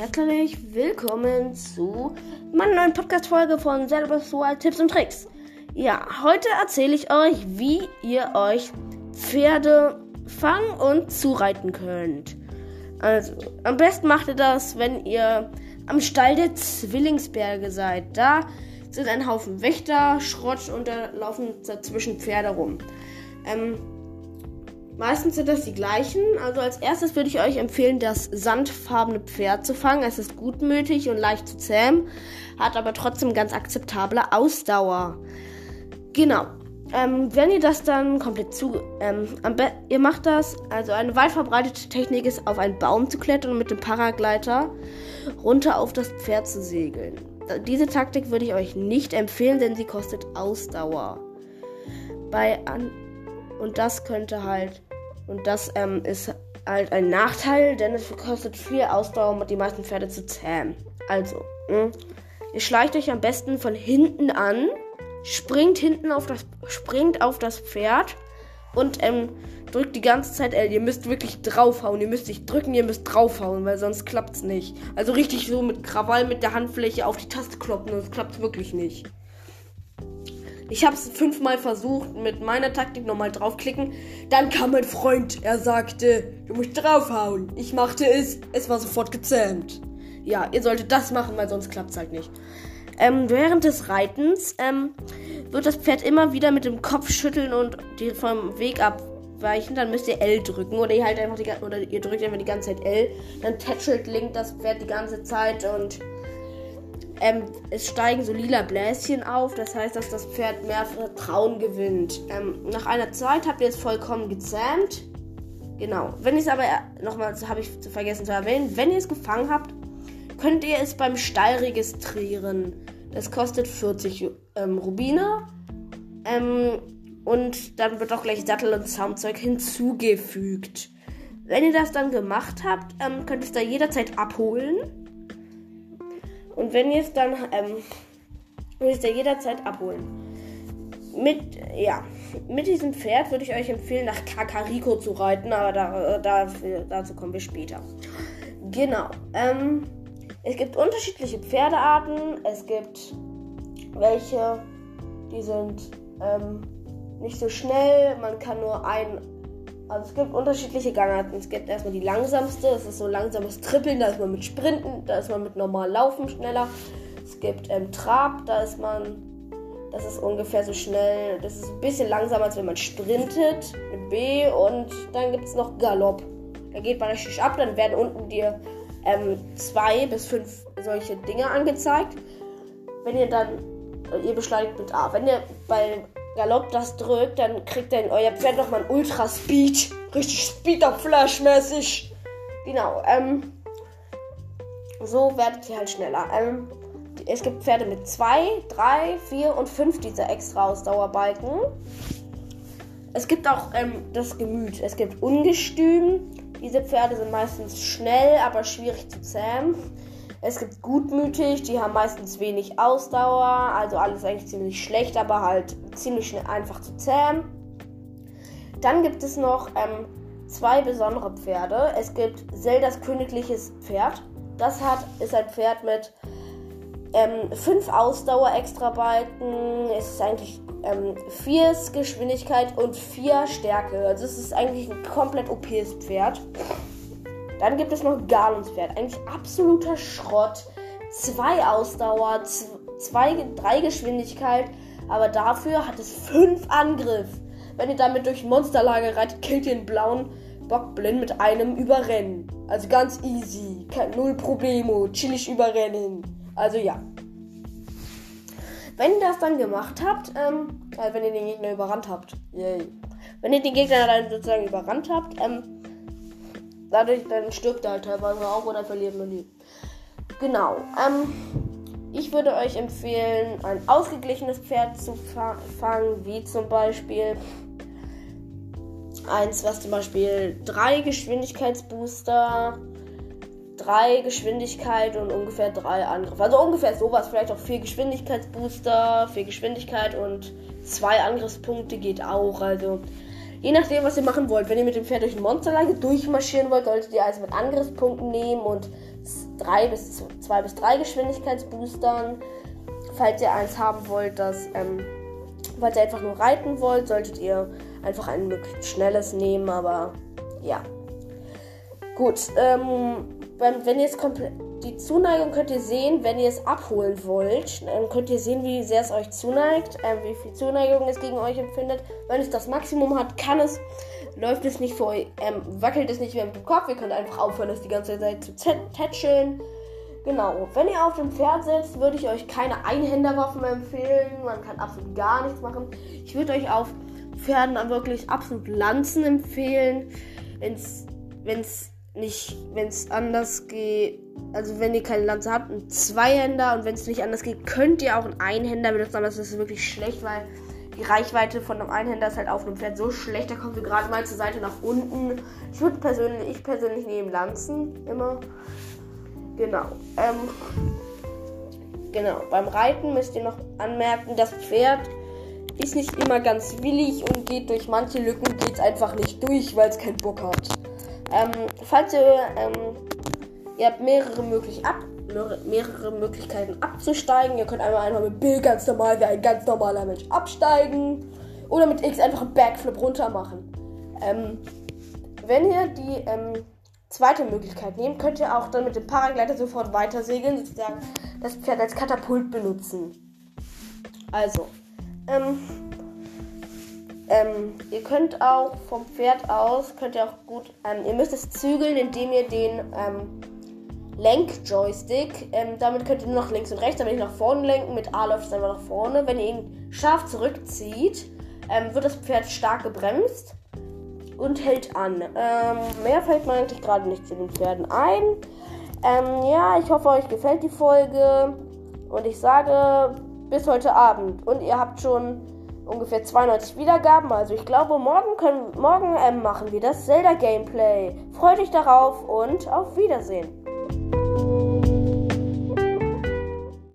herzlich willkommen zu meiner neuen Podcast-Folge von Selbst Tipps und Tricks. Ja, heute erzähle ich euch, wie ihr euch Pferde fangen und zureiten könnt. Also, am besten macht ihr das, wenn ihr am Stall der Zwillingsberge seid. Da sind ein Haufen Wächter, Schrott und da laufen dazwischen Pferde rum. Ähm, Meistens sind das die gleichen. Also als erstes würde ich euch empfehlen, das sandfarbene Pferd zu fangen. Es ist gutmütig und leicht zu zähmen, hat aber trotzdem ganz akzeptable Ausdauer. Genau. Ähm, wenn ihr das dann komplett zu, ähm, ihr macht das, also eine weit verbreitete Technik ist, auf einen Baum zu klettern und mit dem Paragleiter runter auf das Pferd zu segeln. Diese Taktik würde ich euch nicht empfehlen, denn sie kostet Ausdauer. Bei an und das könnte halt und das ähm, ist halt ein Nachteil, denn es kostet viel Ausdauer, um die meisten Pferde zu zähmen. Also, mh, hm, ihr schleicht euch am besten von hinten an, springt hinten auf das, springt auf das Pferd und ähm, drückt die ganze Zeit L. Ihr müsst wirklich draufhauen. Ihr müsst nicht drücken, ihr müsst draufhauen, weil sonst klappt's nicht. Also richtig so mit Krawall mit der Handfläche auf die Taste kloppen, sonst klappt's wirklich nicht. Ich habe es fünfmal versucht, mit meiner Taktik nochmal draufklicken. Dann kam mein Freund. Er sagte, du musst draufhauen. Ich machte es. Es war sofort gezähmt. Ja, ihr solltet das machen, weil sonst klappt es halt nicht. Ähm, während des Reitens ähm, wird das Pferd immer wieder mit dem Kopf schütteln und die vom Weg abweichen. Dann müsst ihr L drücken oder ihr halt einfach die oder ihr drückt einfach die ganze Zeit L. Dann tätschelt Link das Pferd die ganze Zeit und ähm, es steigen so lila Bläschen auf, das heißt, dass das Pferd mehr Vertrauen gewinnt. Ähm, nach einer Zeit habt ihr es vollkommen gezähmt. Genau. Wenn ihr es aber, nochmal, habe ich vergessen zu erwähnen, wenn ihr es gefangen habt, könnt ihr es beim Stall registrieren. Das kostet 40 ähm, Rubine. Ähm, und dann wird auch gleich Sattel und Soundzeug hinzugefügt. Wenn ihr das dann gemacht habt, ähm, könnt ihr es da jederzeit abholen. Und wenn ihr es dann, ähm, müsst ihr jederzeit abholen. Mit, ja, mit diesem Pferd würde ich euch empfehlen, nach Kakariko zu reiten, aber da, da, dazu kommen wir später. Genau. Ähm, es gibt unterschiedliche Pferdearten. Es gibt welche, die sind ähm, nicht so schnell. Man kann nur ein also es gibt unterschiedliche Gangarten. Es gibt erstmal die langsamste, das ist so langsames Trippeln, da ist man mit Sprinten, da ist man mit normal Laufen schneller. Es gibt ähm, Trab, da ist man, das ist ungefähr so schnell, das ist ein bisschen langsamer, als wenn man sprintet mit B. Und dann gibt es noch Galopp. Da geht man richtig ab, dann werden unten dir ähm, zwei bis fünf solche Dinge angezeigt. Wenn ihr dann, äh, ihr beschleunigt mit A. Wenn ihr bei Galopp das drückt, dann kriegt in euer Pferd nochmal ein Ultra Speed. Richtig Speeder Flash mäßig. Genau, ähm. So werdet ihr halt schneller. Ähm, es gibt Pferde mit 2, 3, 4 und 5 dieser extra Ausdauerbalken. Es gibt auch ähm, das Gemüt. Es gibt Ungestüm. Diese Pferde sind meistens schnell, aber schwierig zu zähmen. Es gibt gutmütig, die haben meistens wenig Ausdauer, also alles eigentlich ziemlich schlecht, aber halt ziemlich einfach zu zähmen. Dann gibt es noch ähm, zwei besondere Pferde. Es gibt Zeldas königliches Pferd. Das hat, ist ein Pferd mit ähm, fünf Ausdauer extra Balken. Es ist eigentlich ähm, vier Geschwindigkeit und vier Stärke. Also es ist eigentlich ein komplett OPs Pferd. Dann gibt es noch Galunspferd. Eigentlich absoluter Schrott. Zwei Ausdauer, zwei, drei Geschwindigkeit. Aber dafür hat es fünf Angriff. Wenn ihr damit durch Monsterlager reitet, killt ihr den blauen Bockblind mit einem Überrennen. Also ganz easy. Null Problemo. Chillig überrennen. Also ja. Wenn ihr das dann gemacht habt, ähm, also wenn ihr den Gegner überrannt habt, yay. Wenn ihr den Gegner dann sozusagen überrannt habt, ähm, dadurch dann stirbt er halt teilweise auch oder verliert man die. Genau. Ähm, ich würde euch empfehlen, ein ausgeglichenes Pferd zu fangen, wie zum Beispiel eins, was zum Beispiel drei Geschwindigkeitsbooster, drei Geschwindigkeit und ungefähr drei Angriffe. Also ungefähr sowas, vielleicht auch vier Geschwindigkeitsbooster, vier Geschwindigkeit und zwei Angriffspunkte geht auch. Also Je nachdem, was ihr machen wollt. Wenn ihr mit dem Pferd durch ein Monsterlage durchmarschieren wollt, solltet ihr also mit Angriffspunkten nehmen und drei bis zwei bis drei Geschwindigkeitsboostern. Falls ihr eins haben wollt, das, ähm, falls ihr einfach nur reiten wollt, solltet ihr einfach ein möglichst schnelles nehmen, aber ja. Gut, ähm, wenn ihr es komplett die Zuneigung könnt ihr sehen, wenn ihr es abholen wollt. Dann könnt ihr sehen, wie sehr es euch zuneigt, äh, wie viel Zuneigung es gegen euch empfindet. Wenn es das Maximum hat, kann es, läuft es nicht vor euch, ähm, wackelt es nicht mehr dem Kopf. Ihr könnt einfach aufhören, es die ganze Zeit zu tätscheln. Genau, wenn ihr auf dem Pferd sitzt, würde ich euch keine Einhänderwaffen empfehlen. Man kann absolut gar nichts machen. Ich würde euch auf Pferden wirklich absolut Lanzen empfehlen. Wenn es nicht, wenn es anders geht, also wenn ihr keine Lanze habt, ein Zweihänder und wenn es nicht anders geht, könnt ihr auch einen Einhänder benutzen, aber das ist wirklich schlecht, weil die Reichweite von einem Einhänder ist halt auf einem Pferd so schlecht, da kommt ihr gerade mal zur Seite nach unten. Ich würde persönlich, ich persönlich nehme Lanzen immer. Genau. Ähm, genau. Beim Reiten müsst ihr noch anmerken, das Pferd ist nicht immer ganz willig und geht durch manche Lücken geht es einfach nicht durch, weil es keinen Bock hat. Ähm, falls ihr, ähm, ihr habt mehrere, möglich ab, mehrere Möglichkeiten abzusteigen. Ihr könnt einmal einfach mit B ganz normal wie ein ganz normaler Mensch absteigen. Oder mit X einfach einen Backflip runter machen. Ähm, wenn ihr die ähm, zweite Möglichkeit nehmt, könnt ihr auch dann mit dem Paragleiter sofort weiter segeln, sozusagen das Pferd als Katapult benutzen. Also, ähm, ähm, ihr könnt auch vom Pferd aus, könnt ihr auch gut, ähm, ihr müsst es zügeln, indem ihr den ähm, Lenk-Joystick, ähm, damit könnt ihr nur nach links und rechts, damit nicht nach vorne lenken, mit A läuft es einfach nach vorne. Wenn ihr ihn scharf zurückzieht, ähm, wird das Pferd stark gebremst und hält an. Ähm, mehr fällt mir eigentlich gerade nicht zu den Pferden ein. ja, ich hoffe, euch gefällt die Folge und ich sage bis heute Abend. Und ihr habt schon ungefähr 92 Wiedergaben. Also ich glaube, morgen, können, morgen ähm, machen wir das Zelda-Gameplay. Freut euch darauf und auf Wiedersehen.